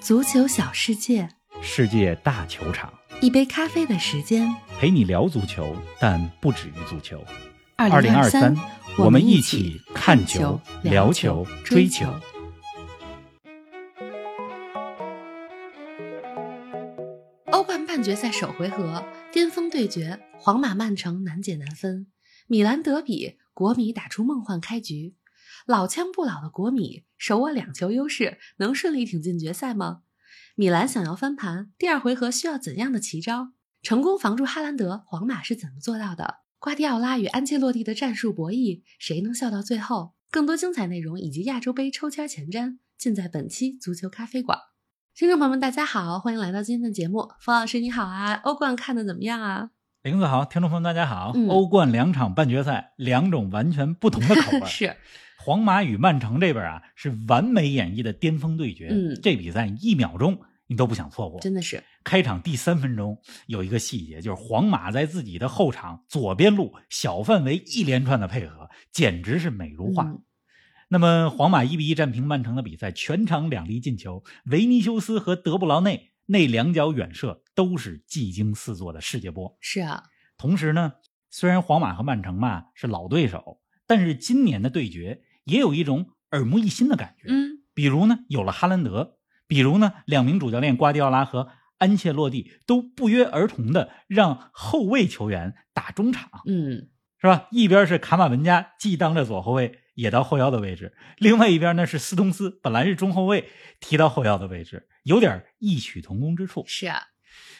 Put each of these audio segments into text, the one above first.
足球小世界，世界大球场，一杯咖啡的时间。陪你聊足球，但不止于足球。二零二三，我们一起起看球聊球、追球。欧冠半决赛首回合，巅峰对决，皇马曼城难解难分。米兰德比，国米打出梦幻开局。老枪不老的国米手握两球优势，能顺利挺进决赛吗？米兰想要翻盘，第二回合需要怎样的奇招？成功防住哈兰德，皇马是怎么做到的？瓜迪奥拉与安切洛蒂的战术博弈，谁能笑到最后？更多精彩内容以及亚洲杯抽签前瞻，尽在本期足球咖啡馆。听众朋友们，大家好，欢迎来到今天的节目。冯老师你好啊，欧冠看的怎么样啊？林子好，听众朋友们大家好。嗯欧冠两场半决赛，两种完全不同的口味。是，皇马与曼城这边啊，是完美演绎的巅峰对决。嗯这比赛一秒钟你都不想错过。真的是，开场第三分钟有一个细节，就是皇马在自己的后场左边路小范围一连串的配合，简直是美如画。嗯那么，皇马一比一战平曼城的比赛，全场两粒进球，维尼修斯和德布劳内那两脚远射都是技惊四座的世界波。是啊，同时呢，虽然皇马和曼城嘛是老对手，但是今年的对决也有一种耳目一新的感觉。嗯，比如呢，有了哈兰德，比如呢，两名主教练瓜迪奥拉和安切洛蒂都不约而同的让后卫球员打中场，嗯，是吧？一边是卡马文加，既当着左后卫，也到后腰的位置；另外一边呢是斯通斯，本来是中后卫，提到后腰的位置，有点异曲同工之处。是啊，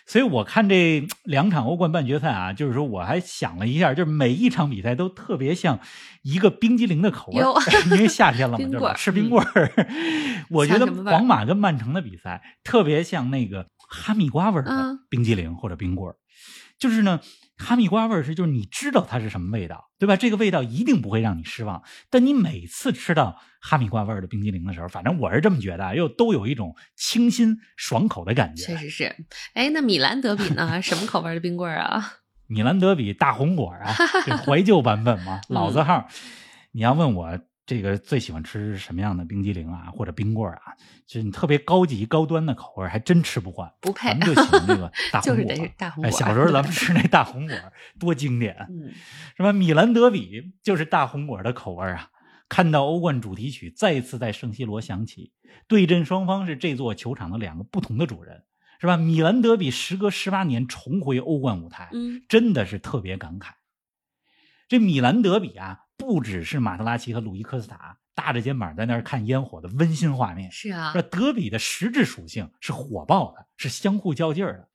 所以我看这 两场欧冠半决赛啊，就是说我还想了一下，就是每一场比赛都特别像一个冰激凌的口味，因为夏天了嘛，对吧？吃冰棍儿。我觉得皇马跟曼城的比赛特别像那个哈密瓜味儿的嗯。冰激凌或者冰棍儿，就是呢。哈密瓜味儿是，就是你知道它是什么味道，对吧？这个味道一定不会让你失望。但你每次吃到哈密瓜味儿的冰激凌的时候，反正我是这么觉得啊，又都有一种清新爽口的感觉。确实是。哎，那米兰德比呢？什么口味的冰棍儿啊？米兰德比大红果啊，这怀旧版本嘛，嗯 老字号。你要问我这个最喜欢吃什么样的冰激凌啊，或者冰棍儿啊，就是你特别高级高端的口味，还真吃不惯。不配咱们就喜欢这个 大红果。就是大红哎，果儿。小时候咱们 吃那大红果多经典，嗯，是吧？米兰德比就是大红果的口味啊。看到欧冠主题曲再次在圣西罗响起，对阵双方是这座球场的两个不同的主人，是吧？米兰德比时隔十八年重回欧冠舞台，嗯，真的是特别感慨。这米兰德比啊，不只是马特拉齐和鲁伊科斯塔搭着肩膀在那儿看烟火的温馨画面，是啊这，德比的实质属性是火爆的，是相互较劲儿的。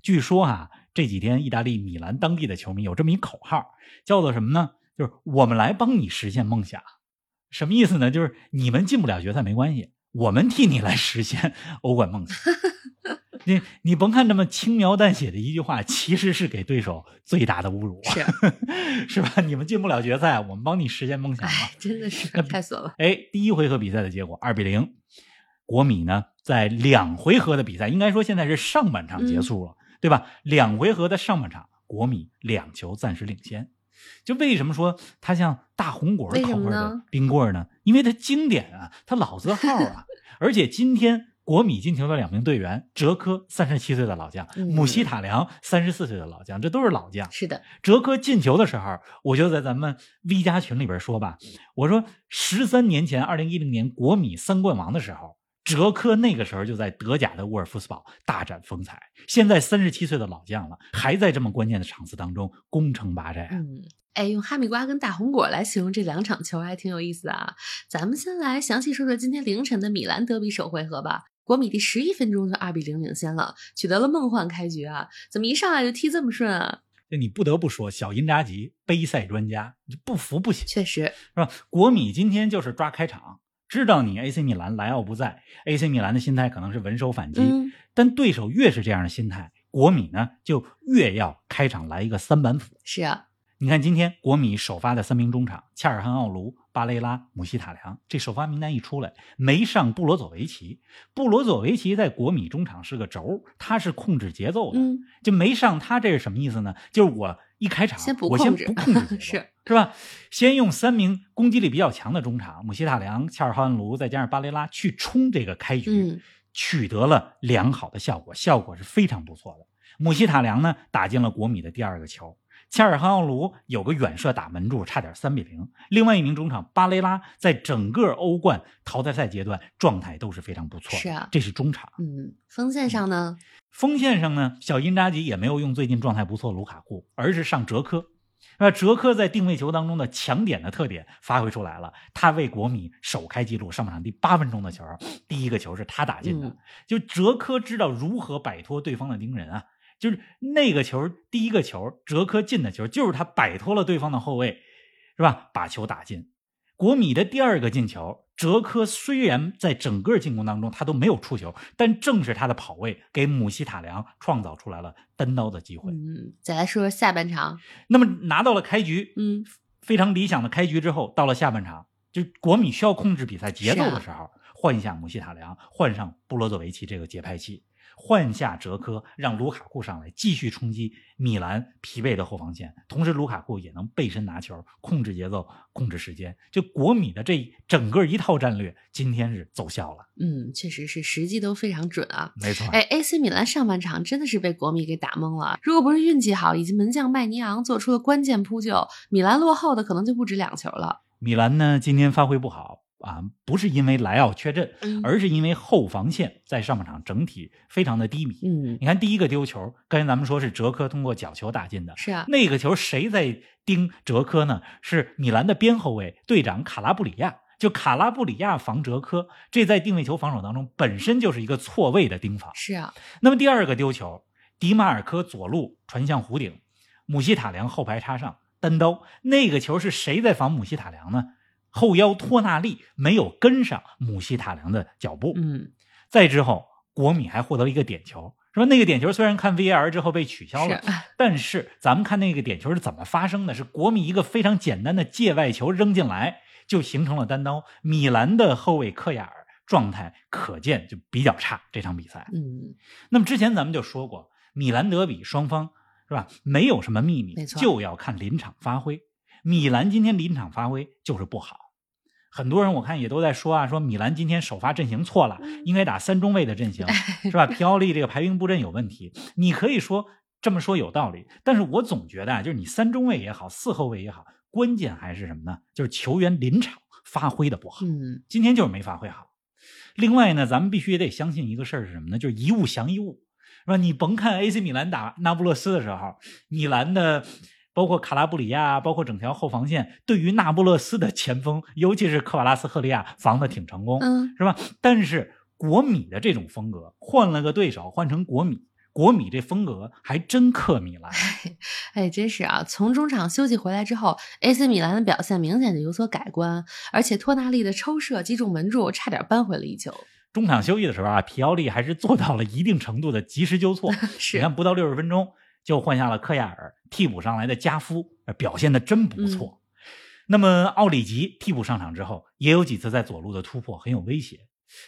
据说啊，这几天意大利米兰当地的球迷有这么一口号，叫做什么呢？就是我们来帮你实现梦想。什么意思呢？就是你们进不了决赛没关系，我们替你来实现 欧冠梦想。你你甭看这么轻描淡写的一句话，其实是给对手最大的侮辱，是，是吧？你们进不了决赛，我们帮你实现梦想嘛。哎，真的是太损了。哎，第一回合比赛的结果二比零，国米呢在两回合的比赛，应该说现在是上半场结束了，对吧？两回合的上半场，国米两球暂时领先。就为什么说它像大红果口味的冰棍儿呢？因为它经典啊，它老字号啊，而且今天。国米进球的两名队员，哲科三十七岁的老将，嗯姆希塔良三十四岁的老将，这都是老将。是的，哲科进球的时候，我就在咱们 V 加群里边说吧，我说十三年前，二零一零年国米三冠王的时候，哲科那个时候就在德甲的沃尔夫斯堡大展风采。现在三十七岁的老将了，还在这么关键的场次当中攻城拔寨啊！嗯。哎，用哈密瓜跟大红果来形容这两场球还挺有意思的啊。咱们先来详细说说今天凌晨的米兰德比首回合吧。国米第十一分钟就二比零领先了，取得了梦幻开局啊！怎么一上来就踢这么顺啊？这你不得不说，小因扎吉杯赛专家，你不服不行。确实，是吧？国米今天就是抓开场，知道你 AC 米兰莱奥不在，AC 米兰的心态可能是稳守反击，嗯，但对手越是这样的心态，国米呢就越要开场来一个三板斧。是啊，你看今天国米首发的三名中场，恰尔汗奥卢、巴雷拉、姆希塔良，这首发名单一出来，没上布罗佐维奇。布罗佐维奇在国米中场是个轴，他是控制节奏的，嗯，就没上他，这是什么意思呢？就是我一开场，先我先不控制节 奏，是是吧？先用三名攻击力比较强的中场，姆希塔良、恰尔汗奥卢，再加上巴雷拉去冲这个开局。嗯，取得了良好的效果，效果是非常不错的。姆希塔良呢打进了国米的第二个球，恰尔汗奥卢有个远射打门柱，差点三比零。另外一名中场巴雷拉在整个欧冠淘汰赛阶段状态都是非常不错的，是啊这是中场。嗯，锋线上呢，锋线上呢，小因扎吉也没有用最近状态不错的卢卡库，而是上哲科。那哲科在定位球当中的抢点的特点发挥出来了，他为国米首开纪录，上半场第八分钟的球，第一个球是他打进的。嗯就哲科知道如何摆脱对方的盯人啊，就是那个球，第一个球，哲科进的球，就是他摆脱了对方的后卫，是吧？把球打进。国米的第二个进球，哲科虽然在整个进攻当中他都没有触球，但正是他的跑位给姆希塔良创造出来了单刀的机会。嗯，再来说说下半场，那么拿到了开局，嗯，非常理想的开局之后，到了下半场，就国米需要控制比赛节奏的时候，换下姆希塔良，换上布罗佐维奇这个节拍器，换下哲科，让卢卡库上来继续冲击米兰疲惫的后防线，同时卢卡库也能背身拿球，控制节奏，控制时间。就国米的这整个一套战略，今天是奏效了，嗯，确实是时机都非常准啊。没错。哎，AC 米兰上半场真的是被国米给打懵了。如果不是运气好，以及门将麦尼昂做出了关键扑救，米兰落后的可能就不止两球了。米兰呢，今天发挥不好啊，不是因为莱奥缺阵，嗯而是因为后防线在上半场整体非常的低迷。嗯，你看第一个丢球，刚才咱们说是哲科通过角球打进的，是啊，那个球谁在盯哲科呢？是米兰的边后卫队长卡拉布里亚。就卡拉布里亚防哲科，这在定位球防守当中本身就是一个错位的盯防。是啊，那么第二个丢球，迪马尔科左路传向弧顶，姆希塔良后排插上单刀，那个球是谁在防姆希塔良呢？后腰托纳利没有跟上姆希塔良的脚步。嗯，再之后，国米还获得了一个点球，是吧？那个点球虽然看 VAR 之后被取消了，是 但是咱们看那个点球是怎么发生的？是国米一个非常简单的界外球扔进来，就形成了单刀。米兰的后卫克亚尔状态可见就比较差，这场比赛。嗯，那么之前咱们就说过，米兰德比双方是吧？没有什么秘密没，错就要看临场发挥。米兰今天临场发挥就是不好，很多人我看也都在说啊，说米兰今天首发阵型错了，应该打三中卫的阵型，是吧？皮奥利这个排兵布阵有问题，你可以说这么说有道理，但是我总觉得啊，就是你三中卫也好，四后卫也好，关键还是什么呢？就是球员临场发挥的不好。嗯，今天就是没发挥好。另外呢，咱们必须也得相信一个事儿是什么呢？就是一物降一物，是吧？你甭看 AC 米兰打那不勒斯的时候，米兰的包括卡拉布里亚，包括整条后防线，对于那不勒斯的前锋，尤其是科瓦拉斯赫利亚防的挺成功，嗯，是吧？但是国米的这种风格，换了个对手，换成国米。国米这风格还真克米兰，哎，真是啊！从中场休息回来之后，AC 米兰的表现明显的有所改观，而且托纳利的抽射击中门柱，差点扳回了一球。中场休息的时候啊，皮奥利还是做到了一定程度的及时纠错。是你看，不到六十分钟就换下了科亚尔，替补上来的加夫呃表现的真不错。那么奥里吉替补上场之后，也有几次在左路的突破很有威胁。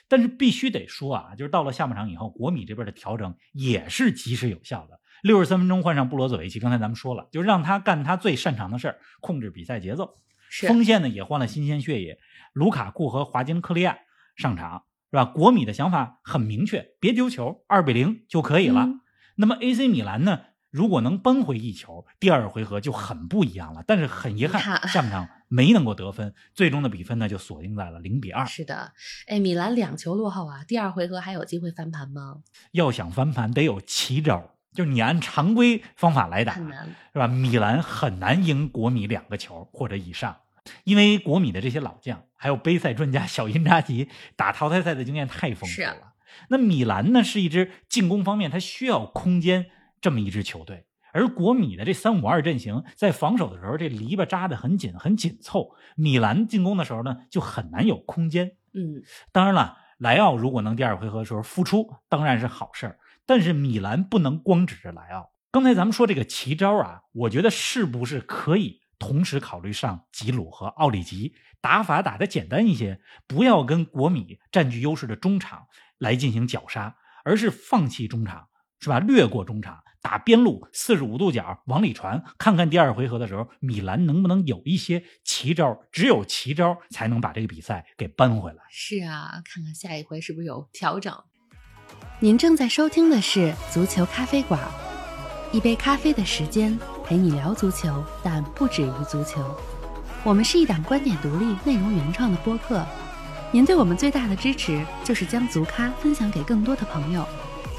但是必须得说啊，就是到了下半场以后，国米这边的调整也是及时有效的。六十三分钟换上布罗佐维奇，刚才咱们说了，就让他干他最擅长的事儿，控制比赛节奏。是，锋线呢也换了新鲜血液，卢卡库和华金克利亚上场，是吧？国米的想法很明确，别丢球，二比零就可以了。嗯那么 AC 米兰呢，如果能扳回一球，第二回合就很不一样了。但是很遗憾，遗憾下半场没能够得分，最终的比分呢就锁定在了零比二。是的，哎，米兰两球落后啊，第二回合还有机会翻盘吗？要想翻盘，得有奇招，就是你按常规方法来打，很难。是吧？米兰很难赢国米两个球或者以上，因为国米的这些老将，还有杯赛专家小因扎吉打淘汰赛的经验太丰富是啊了。那米兰呢，是一支进攻方面它需要空间这么一支球队，而国米的这三五二阵型在防守的时候，这篱笆扎得很紧很紧凑，米兰进攻的时候呢，就很难有空间。嗯，当然了，莱奥如果能第二回合的时候复出，当然是好事儿。但是米兰不能光指着莱奥。刚才咱们说这个奇招啊，我觉得是不是可以同时考虑上吉鲁和奥里吉，打法打得简单一些，不要跟国米占据优势的中场来进行绞杀，而是放弃中场，是吧？略过中场，打边路四十五度角往里传，看看第二回合的时候，米兰能不能有一些奇招？只有奇招才能把这个比赛给扳回来。是啊，看看下一回是不是有调整。您正在收听的是《足球咖啡馆》，一杯咖啡的时间陪你聊足球，但不止于足球。我们是一档观点独立、内容原创的播客。您对我们最大的支持就是将足咖分享给更多的朋友，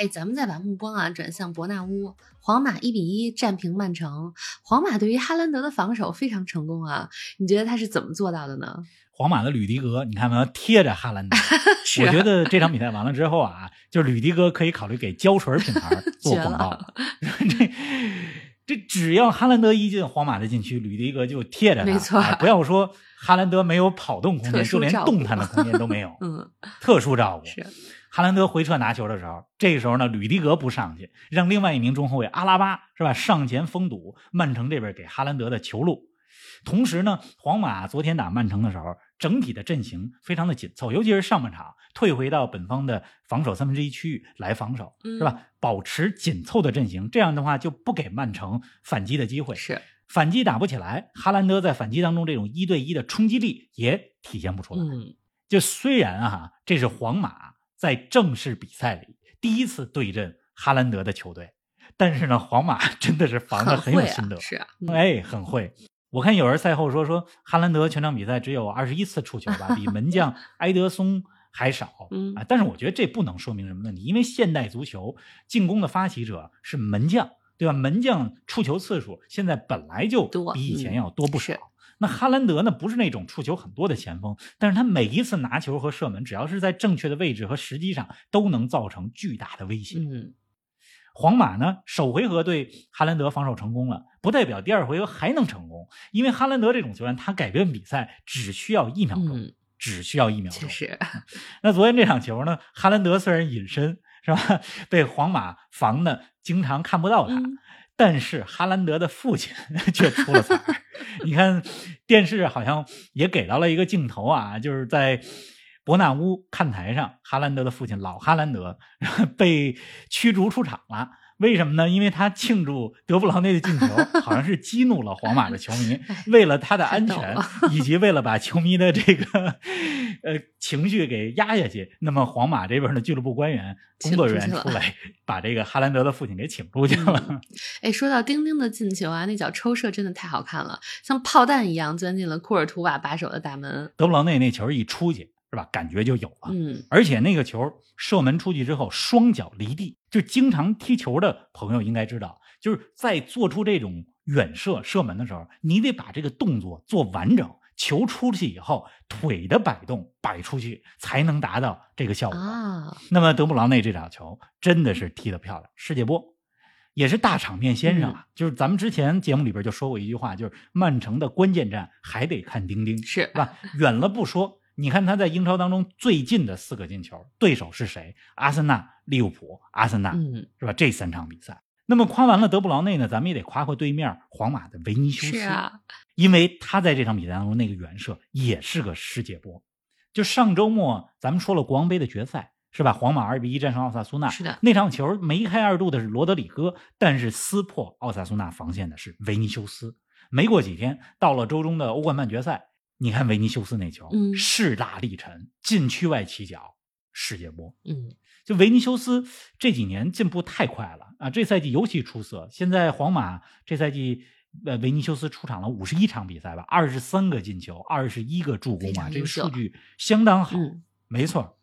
哎，咱们再把目光啊转向伯纳乌，皇马一比一战平曼城。皇马对于哈兰德的防守非常成功啊，你觉得他是怎么做到的呢？皇马的吕迪格，你看没有贴着哈兰德？是我觉得这场比赛完了之后啊，就是吕迪格可以考虑给胶水品牌做广告。这这只要哈兰德一进皇马的禁区，吕迪格就贴着他。没错哎不要说哈兰德没有跑动空间，就连动弹的空间都没有。嗯，特殊照顾。是哈兰德回撤拿球的时候，这个时候呢，吕迪格不上去，让另外一名中后卫阿拉巴是吧上前封堵曼城这边给哈兰德的球路。同时呢，皇马昨天打曼城的时候，整体的阵型非常的紧凑，尤其是上半场退回到本方的防守三分之一区域来防守，嗯是吧？保持紧凑的阵型，这样的话就不给曼城反击的机会。是，反击打不起来，哈兰德在反击当中这种一对一的冲击力也体现不出来。嗯，就虽然啊，这是皇马在正式比赛里第一次对阵哈兰德的球队，但是呢，皇马 真的是防的很有心得，啊，是啊，嗯哎，很会。我看有人赛后说说哈兰德全场比赛只有二十一次触球吧，比门将 埃德松还少。嗯啊，但是我觉得这不能说明什么问题，因为现代足球进攻的发起者是门将，对吧？门将触球次数现在本来就比以前嗯要多不少。是那哈兰德呢，不是那种触球很多的前锋，但是他每一次拿球和射门，只要是在正确的位置和时机上，都能造成巨大的威胁。嗯，皇马呢，首回合对哈兰德防守成功了，不代表第二回合还能成功，因为哈兰德这种球员，他改变比赛只需要一秒钟，嗯只需要一秒钟。确实，那昨天这场球呢，哈兰德虽然隐身是吧，被皇马防的经常看不到他，嗯但是哈兰德的父亲 却出了彩儿。你看电视好像也给到了一个镜头啊，就是在伯纳乌看台上，哈兰德的父亲老哈兰德被驱逐出场了。为什么呢？因为他庆祝德布劳内的进球，好像是激怒了皇马的球迷。为了他的安全 以及为了把球迷的这个呃情绪给压下去，那么皇马这边的俱乐部官员、工作人员出来，把这个哈兰德的父亲给请出去了。哎，说到丁丁的进球啊，那脚抽射真的太好看了，像炮弹一样钻进了库尔图瓦把守的大门。德布劳内那球一出去，是吧？感觉就有了。嗯，而且那个球射门出去之后，双脚离地，就经常踢球的朋友应该知道，就是在做出这种远射射门的时候，你得把这个动作做完整。球出去以后，腿的摆动摆出去，才能达到这个效果。啊，那么德布劳内这场球真的是踢得漂亮，世界波也是大场面先生啊。就是咱们之前节目里边就说过一句话，就是曼城的关键战还得看丁丁，是是吧？远了不说，你看他在英超当中最近的四个进球，对手是谁？阿森纳、利物浦、阿森纳，嗯，是吧？这三场比赛。那么夸完了德布劳内呢，咱们也得夸夸对面皇马的维尼修斯，是啊，因为他在这场比赛当中那个远射也是个世界波。就上周末咱们说了国王杯的决赛是吧？皇马二比一战胜奥萨苏纳，是的那场球梅开二度的是罗德里戈，但是撕破奥萨苏纳防线的是维尼修斯。没过几天，到了周中的欧冠半决赛，你看维尼修斯那球，嗯势大力沉，禁区外起脚，世界波。嗯，就维尼修斯这几年进步太快了啊！这赛季尤其出色。现在皇马这赛季，呃，维尼修斯出场了五十一场比赛吧，二十三个进球，二十一个助攻啊，这个数据相当好。嗯没错，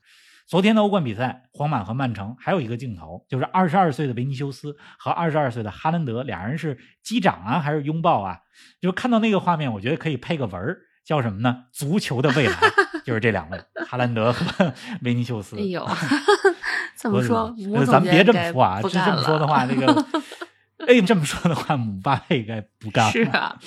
昨天的欧冠比赛，皇马和曼城还有一个镜头，就是二十二岁的维尼修斯和二十二岁的哈兰德俩人是击掌啊，还是拥抱啊？就看到那个画面，我觉得可以配个文儿，叫什么呢？足球的未来，就是这两位，哈兰德和 维尼修斯。哎呦，这不是么说，咱别这么说啊，这么说的话，那个，哎，这么说的话，姆巴佩该不干了。是啊，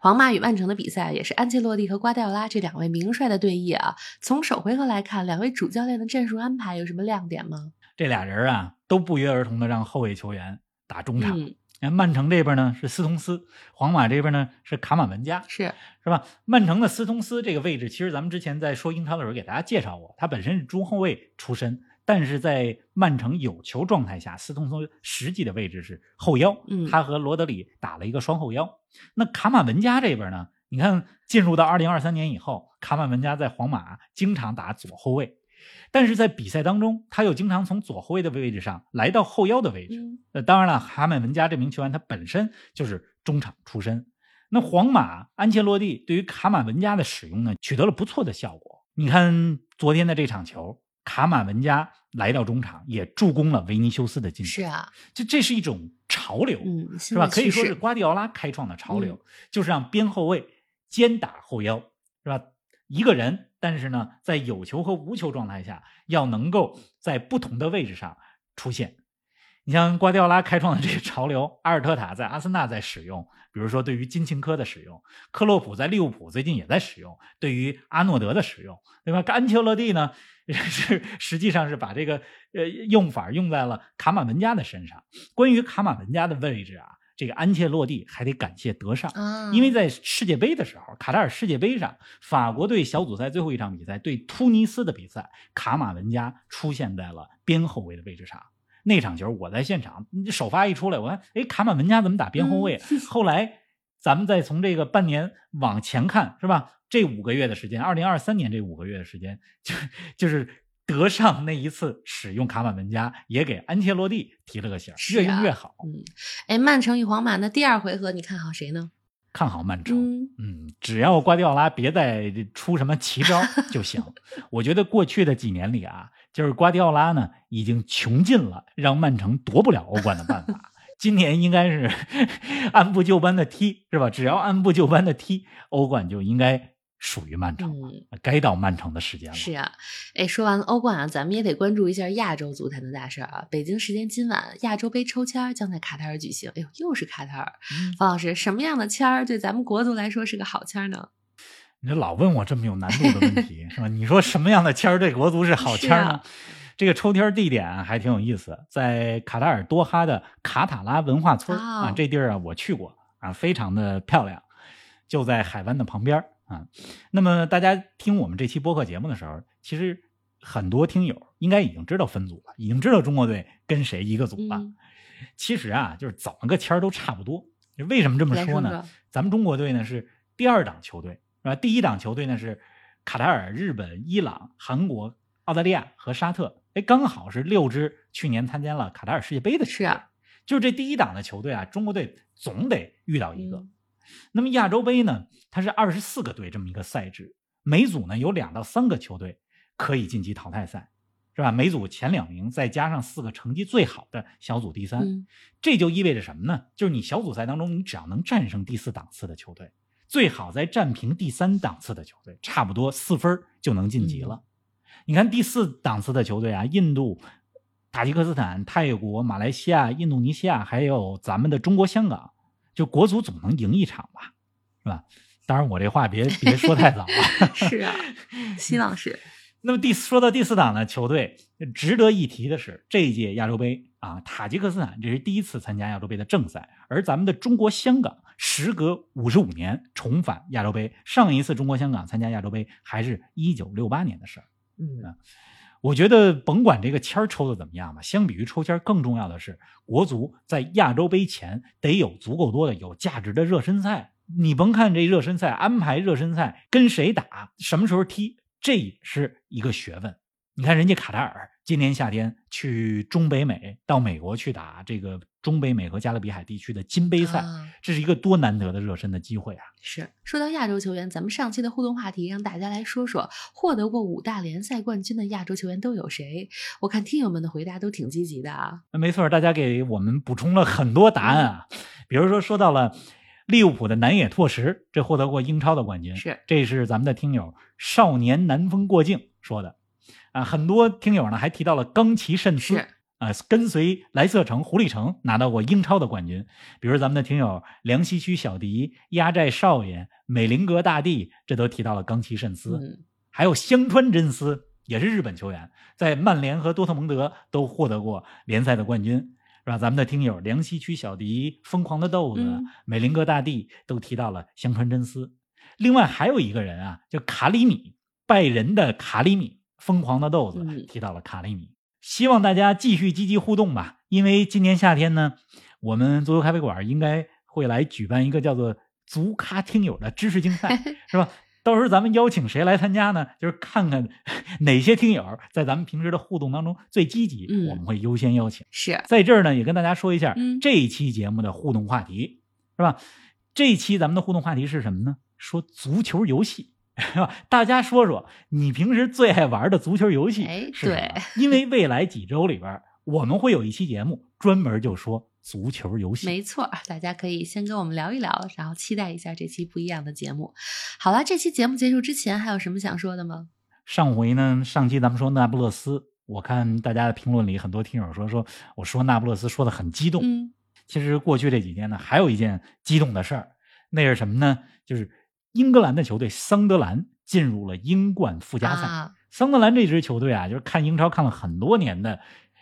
皇马与曼城的比赛也是安切洛蒂和瓜迪奥拉这两位名帅的对弈啊。从首回合来看，两位主教练的战术安排有什么亮点吗？这俩人啊，都不约而同的让后卫球员打中场，嗯，你看曼城这边呢是斯通斯，皇马这边呢是卡马文加，是是吧？曼城的斯通斯这个位置，其实咱们之前在说英超的时候给大家介绍过，他本身是中后卫出身，但是在曼城有球状态下，斯通斯实际的位置是后腰，嗯他和罗德里打了一个双后腰。那卡马文加这边呢，你看进入到二零二三年以后，卡马文加在皇马经常打左后卫。但是在比赛当中，他又经常从左后卫的位置上来到后腰的位置。嗯呃，当然了，卡马文加这名球员他本身就是中场出身。那皇马安切洛蒂对于卡马文加的使用呢，取得了不错的效果。你看昨天的这场球，卡马文加来到中场，也助攻了维尼修斯的进球。是啊，这这是一种潮流，嗯，是吧？可以说是是瓜迪奥拉开创的潮流，嗯就是让边后卫兼打后腰，是吧？一个人，但是呢，在有球和无球状态下，要能够在不同的位置上出现。你像瓜迪奥拉开创的这个潮流，阿尔特塔在阿森纳在使用，比如说对于金琴科的使用，克洛普在利物浦最近也在使用，对于阿诺德的使用，对吧？安切洛蒂呢 是实际上是把这个呃用法用在了卡马文加的身上。关于卡马文加的位置啊，这个安切洛蒂还得感谢德尚。啊，因为在世界杯的时候，卡塔尔世界杯上，法国队小组赛最后一场比赛对突尼斯的比赛，卡马文加出现在了边后卫的位置上。那场球我在现场，首发一出来，我看，哎，卡马文加怎么打边后卫？后来咱们再从这个半年往前看，是吧？这五个月的时间，二零二三年这五个月的时间，就就是德尚那一次使用卡马文加，也给安切洛蒂提了个醒越用越好。嗯，哎，曼城与皇马那第二回合你看好谁呢？看好曼城。嗯嗯，只要瓜迪奥拉别再出什么奇招 就行。我觉得过去的几年里啊，就是瓜迪奥拉呢已经穷尽了让曼城夺不了欧冠的办法。今年应该是 按部就班的踢，是吧？只要按部就班的踢，欧冠就应该属于曼城了。嗯，该到曼城的时间了。是啊，哎，说完了欧冠啊，咱们也得关注一下亚洲足坛的大事儿啊。北京时间今晚，亚洲杯抽签将在卡塔尔举行。哎呦，又是卡塔尔。嗯方老师，什么样的签儿对咱们国足来说是个好签儿呢？你这老问我这么有难度的问题，是吧？你说什么样的签儿对国足是好签儿呢？啊这个抽签地点啊还挺有意思，在卡塔尔多哈的卡塔拉文化村啊，这地儿啊我去过啊，非常的漂亮，就在海湾的旁边儿啊。那么大家听我们这期播客节目的时候，其实很多听友应该已经知道分组了，已经知道中国队跟谁一个组了。嗯其实啊，就是怎么个签儿都差不多。为什么这么说呢？咱们中国队呢是第二档球队，是吧？第一档球队呢是卡塔尔、日本、伊朗、韩国、澳大利亚和沙特，哎，刚好是六支去年参加了卡塔尔世界杯的球队。是啊，就是这第一档的球队啊，中国队总得遇到一个。嗯那么亚洲杯呢，它是二十四个队这么一个赛制，每组呢有两到三个球队可以晋级淘汰赛，是吧？每组前两名再加上四个成绩最好的小组第三，嗯这就意味着什么呢？就是你小组赛当中，你只要能战胜第四档次的球队，最好再战平第三档次的球队，差不多四分就能晋级了。你看第四档次的球队啊，印度、塔吉克斯坦、泰国、马来西亚、印度尼西亚，还有咱们的中国香港，就国足总能赢一场吧，是吧？当然，我这话别别说太早了。是啊，希望是。那么第说到第四档呢球队，值得一提的是，这一届亚洲杯啊，塔吉克斯坦这是第一次参加亚洲杯的正赛，而咱们的中国香港时隔五十五年重返亚洲杯，上一次中国香港参加亚洲杯还是一九六八年的事儿。嗯我觉得甭管这个签儿抽的怎么样吧，相比于抽签儿，更重要的是国足在亚洲杯前得有足够多的有价值的热身赛。你甭看这热身赛安排热身赛跟谁打，什么时候踢，这也是一个学问。你看人家卡塔尔今年夏天去中北美，到美国去打这个中北美和加勒比海地区的金杯赛，啊这是一个多难得的热身的机会啊！是说到亚洲球员，咱们上期的互动话题让大家来说说获得过五大联赛冠军的亚洲球员都有谁？我看听友们的回答都挺积极的啊。没错，大家给我们补充了很多答案啊，比如说说到了利物浦的南野拓实，这获得过英超的冠军，是这是咱们的听友少年南风过境说的啊。很多听友呢还提到了冈崎慎司是啊，跟随莱瑟城、狐狸城拿到过英超的冠军，比如咱们的听友梁西区小迪、压寨少爷、美林格大帝，这都提到了冈崎慎司。嗯还有香川真司也是日本球员，在曼联和多特蒙德都获得过联赛的冠军。是吧？咱们的听友梁溪区小迪、疯狂的豆子、嗯美林哥大帝都提到了香川真司。另外还有一个人啊，叫卡里米，拜仁的卡里米，疯狂的豆子嗯提到了卡里米。希望大家继续积极互动吧，因为今年夏天呢，我们足球咖啡馆应该会来举办一个叫做“足咖听友”的知识竞赛，是吧？到时候咱们邀请谁来参加呢？就是看看 哪些听友在咱们平时的互动当中最积极，嗯我们会优先邀请。是在这儿呢，也跟大家说一下、嗯这一期节目的互动话题，是吧？这一期咱们的互动话题是什么呢？说足球游戏？大家说说你平时最爱玩的足球游戏哎是什么对因为未来几周里边，我们会有一期节目专门就说足球游戏。没错，大家可以先跟我们聊一聊，然后期待一下这期不一样的节目。好了，这期节目结束之前还有什么想说的吗？上回呢，上期咱们说那不勒斯，我看大家的评论里很多听友说说我说那不勒斯说的很激动。嗯其实过去这几天呢，还有一件激动的事儿，那是什么呢？就是英格兰的球队桑德兰进入了英冠附加赛。啊，桑德兰这支球队啊，就是看英超看了很多年的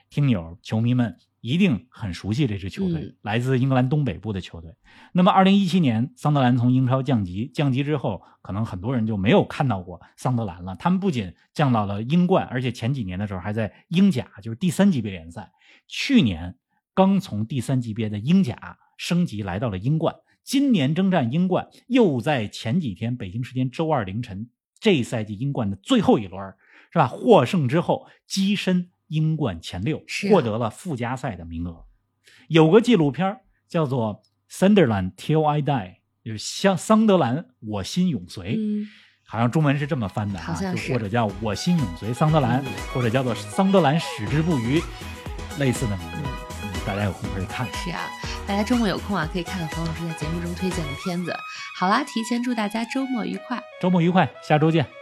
听友球迷们一定很熟悉这支球队，嗯来自英格兰东北部的球队。那么，二零一七年桑德兰从英超降级，降级之后，可能很多人就没有看到过桑德兰了。他们不仅降到了英冠，而且前几年的时候还在英甲，就是第三级别联赛。去年刚从第三级别的英甲升级来到了英冠，今年征战英冠，又在前几天北京时间周二凌晨，这赛季英冠的最后一轮，是吧？获胜之后跻身英冠前六，啊获得了附加赛的名额。有个纪录片儿叫做《Sunderland Till I Die》，就是像桑德兰，我心永随。嗯，好像中文是这么翻的啊，好像就是或者叫我心永随桑德兰，或者叫做桑德兰矢志不渝，类似的名字，嗯大家有空可以看看。是啊，大家周末有空啊，可以看看黄老师在节目中推荐的片子。好啦，提前祝大家周末愉快。周末愉快，下周见。